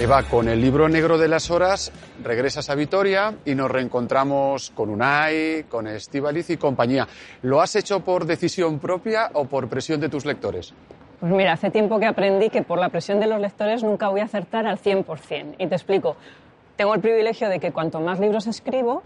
Eva, con el libro negro de las horas regresas a Vitoria y nos reencontramos con Unai, con Estivaliz y compañía. ¿Lo has hecho por decisión propia o por presión de tus lectores? Pues mira, hace tiempo que aprendí que por la presión de los lectores nunca voy a acertar al 100%. Y te explico. Tengo el privilegio de que cuanto más libros escribo,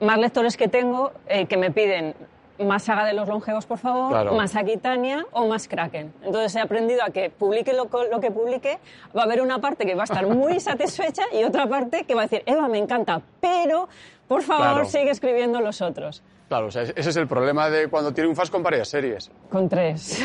más lectores que tengo eh, que me piden más saga de los longevos, por favor, más Aquitania o más Kraken. Entonces he aprendido a que publique lo, que publique, va a haber una parte que va a estar muy satisfecha y otra parte que va a decir, Eva, me encanta, pero por favor sigue escribiendo los otros. Claro, ese es el problema de cuando triunfas con varias series. Con tres.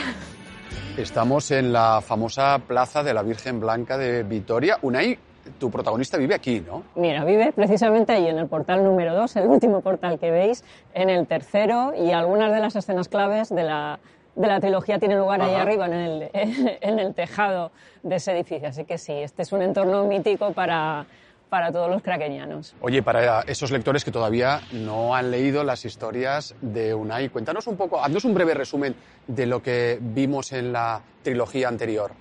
Estamos en la famosa Plaza de la Virgen Blanca de Vitoria. Unai, tu protagonista vive aquí, ¿no? Mira, vive precisamente ahí, en el portal número 2, el último portal que veis, en el tercero, y algunas de las escenas claves de la, de la trilogía tienen lugar ahí arriba, en el, en el tejado de ese edificio. Así que sí, este es un entorno mítico para, para todos los craqueñanos. Oye, para esos lectores que todavía no han leído las historias de Unai, cuéntanos un poco, haznos un breve resumen de lo que vimos en la trilogía anterior.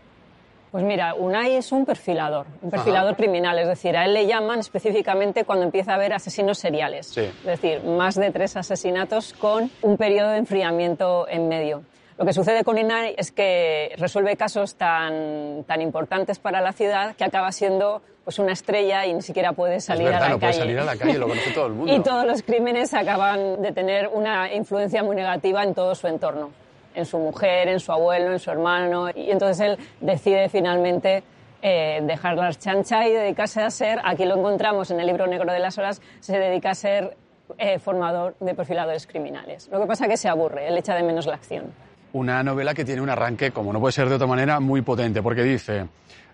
Pues mira, Unai es un perfilador, un perfilador criminal, es decir, a él le llaman específicamente cuando empieza a haber asesinos seriales, es decir, más de tres asesinatos con un periodo de enfriamiento en medio. Lo que sucede con Unai es que resuelve casos tan, tan importantes para la ciudad que acaba siendo pues una estrella y ni siquiera puede salir a la no calle. Puede salir a la calle, lo conoce todo el mundo. y todos los crímenes acaban de tener una influencia muy negativa en todo su entorno en su mujer, en su abuelo, en su hermano, y entonces él decide finalmente eh, dejar las chancha y dedicarse a ser, aquí lo encontramos en el libro negro de las horas, se dedica a ser eh, formador de perfiladores criminales. Lo que pasa es que se aburre, él echa de menos la acción. Una novela que tiene un arranque, como no puede ser de otra manera, muy potente, porque dice,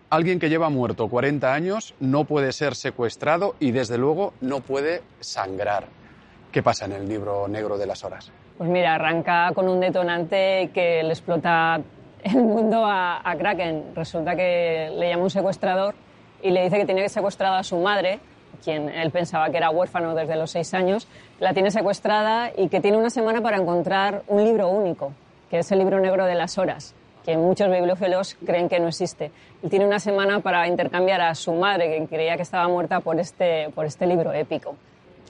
alguien que lleva muerto 40 años no puede ser secuestrado y desde luego no puede sangrar. ¿Qué pasa en el libro negro de las horas? Pues mira, arranca con un detonante que le explota el mundo a, Kraken. Resulta que le llama un secuestrador y le dice que tiene secuestrado a su madre, quien él pensaba que era huérfano desde los seis años, la tiene secuestrada y que tiene una semana para encontrar un libro único, que es el libro negro de las horas, que muchos bibliófilos creen que no existe. Y tiene una semana para intercambiar a su madre, que creía que estaba muerta, por este, por este libro épico.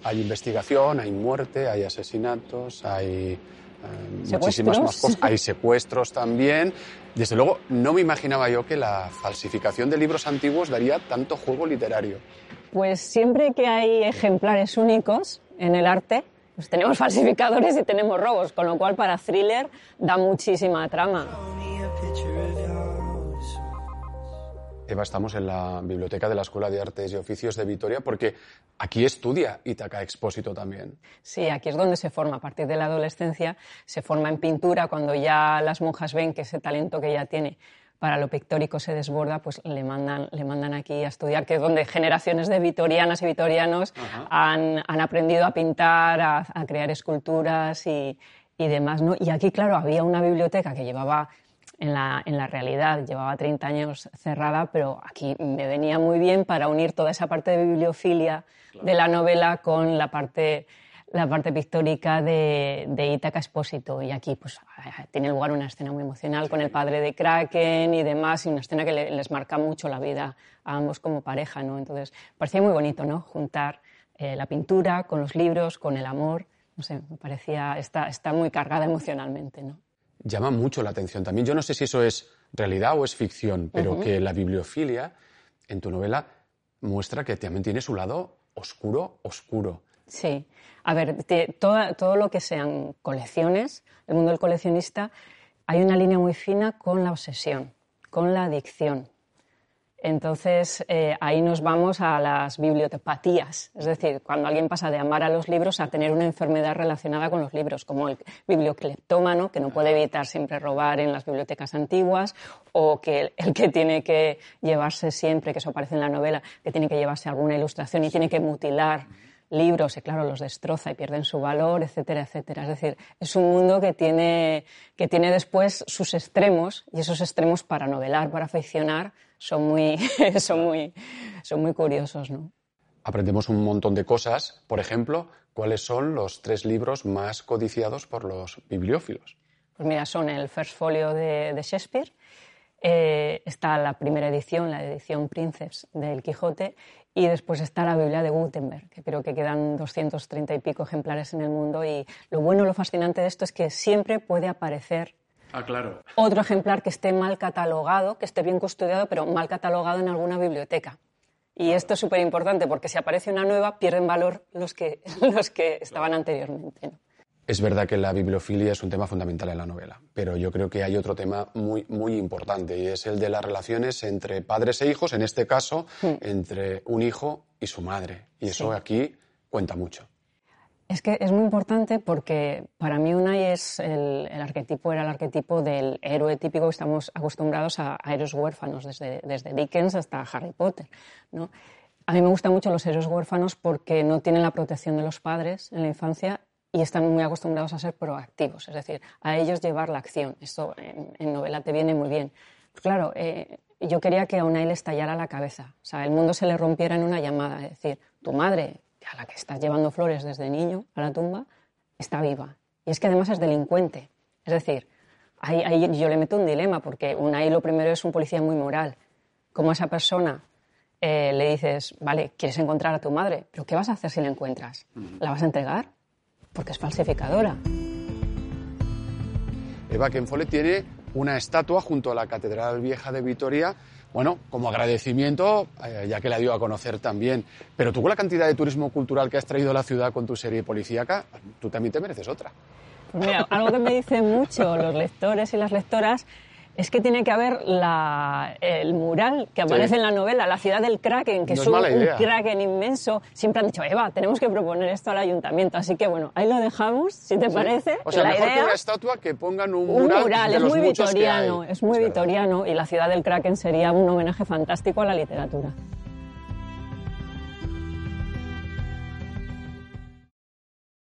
Hay investigación, hay muerte, hay asesinatos, hay eh, muchísimas más cosas. Hay secuestros también. Desde luego, no me imaginaba yo que la falsificación de libros antiguos daría tanto juego literario. Pues siempre que hay ejemplares únicos en el arte, pues tenemos falsificadores y tenemos robos, con lo cual para thriller da muchísima trama. Eva, estamos en la biblioteca de la Escuela de Artes y Oficios de Vitoria porque aquí estudia Itaca Expósito también. Sí, aquí es donde se forma. A partir de la adolescencia se forma en pintura. Cuando ya las monjas ven que ese talento que ella tiene para lo pictórico se desborda, pues le mandan, le mandan aquí a estudiar, que es donde generaciones de vitorianas y vitorianos han, aprendido a pintar, a, crear esculturas y, y demás. ¿no? Y aquí, claro, había una biblioteca que llevaba en la, en la, realidad. Llevaba 30 años cerrada, pero aquí me venía muy bien para unir toda esa parte de bibliofilia de la novela con la parte, la parte pictórica de, de Ítaca Espósito. Y aquí pues, tiene lugar una escena muy emocional con el padre de Kraken y demás, y una escena que les marca mucho la vida a ambos como pareja. ¿no? Entonces, parecía muy bonito ¿no? juntar eh, la pintura con los libros, con el amor. No sé, me parecía, está, está muy cargada emocionalmente. ¿no? Llama mucho la atención también. Yo no sé si eso es realidad o es ficción, pero que la bibliofilia en tu novela muestra que también tiene su lado oscuro, oscuro. Sí. A ver, todo, lo que sean colecciones, el mundo del coleccionista, hay una línea muy fina con la obsesión, con la adicción. Entonces, eh, ahí nos vamos a las bibliotepatías, es decir, cuando alguien pasa de amar a los libros a tener una enfermedad relacionada con los libros, como el bibliocleptómano, que no puede evitar siempre robar en las bibliotecas antiguas, o que el, que tiene que llevarse siempre, que eso aparece en la novela, que tiene que llevarse alguna ilustración y tiene que mutilar libros y claro, los destroza y pierden su valor, etcétera, etcétera. Es decir, es un mundo que tiene, que tiene después sus extremos y esos extremos para novelar, para aficionar, son muy, son muy, son muy curiosos, ¿no? Aprendemos un montón de cosas. Por ejemplo, ¿cuáles son los tres libros más codiciados por los bibliófilos? Pues mira, son el First Folio de, Shakespeare, eh, está la primera edición, la edición Princeps del Quijote, y después está la Biblia de Gutenberg, que creo que quedan 230 y pico ejemplares en el mundo. Y lo bueno, lo fascinante de esto es que siempre puede aparecer ah, claro. otro ejemplar que esté mal catalogado, que esté bien custodiado, pero mal catalogado en alguna biblioteca. Y esto es súper importante porque si aparece una nueva, pierden valor los que, los que estaban anteriormente. Es verdad que la bibliofilia es un tema fundamental en la novela, pero yo creo que hay otro tema muy, muy importante y es el de las relaciones entre padres e hijos, en este caso, entre un hijo y su madre. Y eso aquí cuenta mucho. Es que es muy importante porque para mí Unai es el, arquetipo, era el arquetipo del héroe típico que estamos acostumbrados a, a héroes huérfanos, desde, desde, Dickens hasta Harry Potter. ¿no? A mí me gustan mucho los héroes huérfanos porque no tienen la protección de los padres en la infancia y están muy acostumbrados a ser proactivos, es decir, a ellos llevar la acción. Esto en, novela te viene muy bien. Claro, eh, yo quería que a Unai le estallara la cabeza, o sea, el mundo se le rompiera en una llamada, es decir, tu madre, a la que estás llevando flores desde niño a la tumba, está viva. Y es que además es delincuente. Es decir, ahí, ahí yo le meto un dilema, porque Unai lo primero es un policía muy moral. Como a esa persona eh, le dices, vale, quieres encontrar a tu madre, pero ¿qué vas a hacer si la encuentras? ¿La vas a entregar? Porque es falsificadora. Eva Kenfole tiene una estatua junto a la Catedral Vieja de Vitoria, bueno, como agradecimiento, eh, ya que la dio a conocer también. Pero tú con la cantidad de turismo cultural que has traído a la ciudad con tu serie policíaca, tú también te mereces otra. Pues mira, algo que me dicen mucho los lectores y las lectoras es que tiene que haber el mural que aparece en la novela, la ciudad del Kraken, que es, un, Kraken inmenso. Siempre han dicho, Eva, tenemos que proponer esto al ayuntamiento. Así que bueno, ahí lo dejamos, si te parece. O sea, la mejor idea, que una estatua que pongan un mural. Un mural, es muy vitoriano, es muy vitoriano y la ciudad del Kraken sería un homenaje fantástico a la literatura.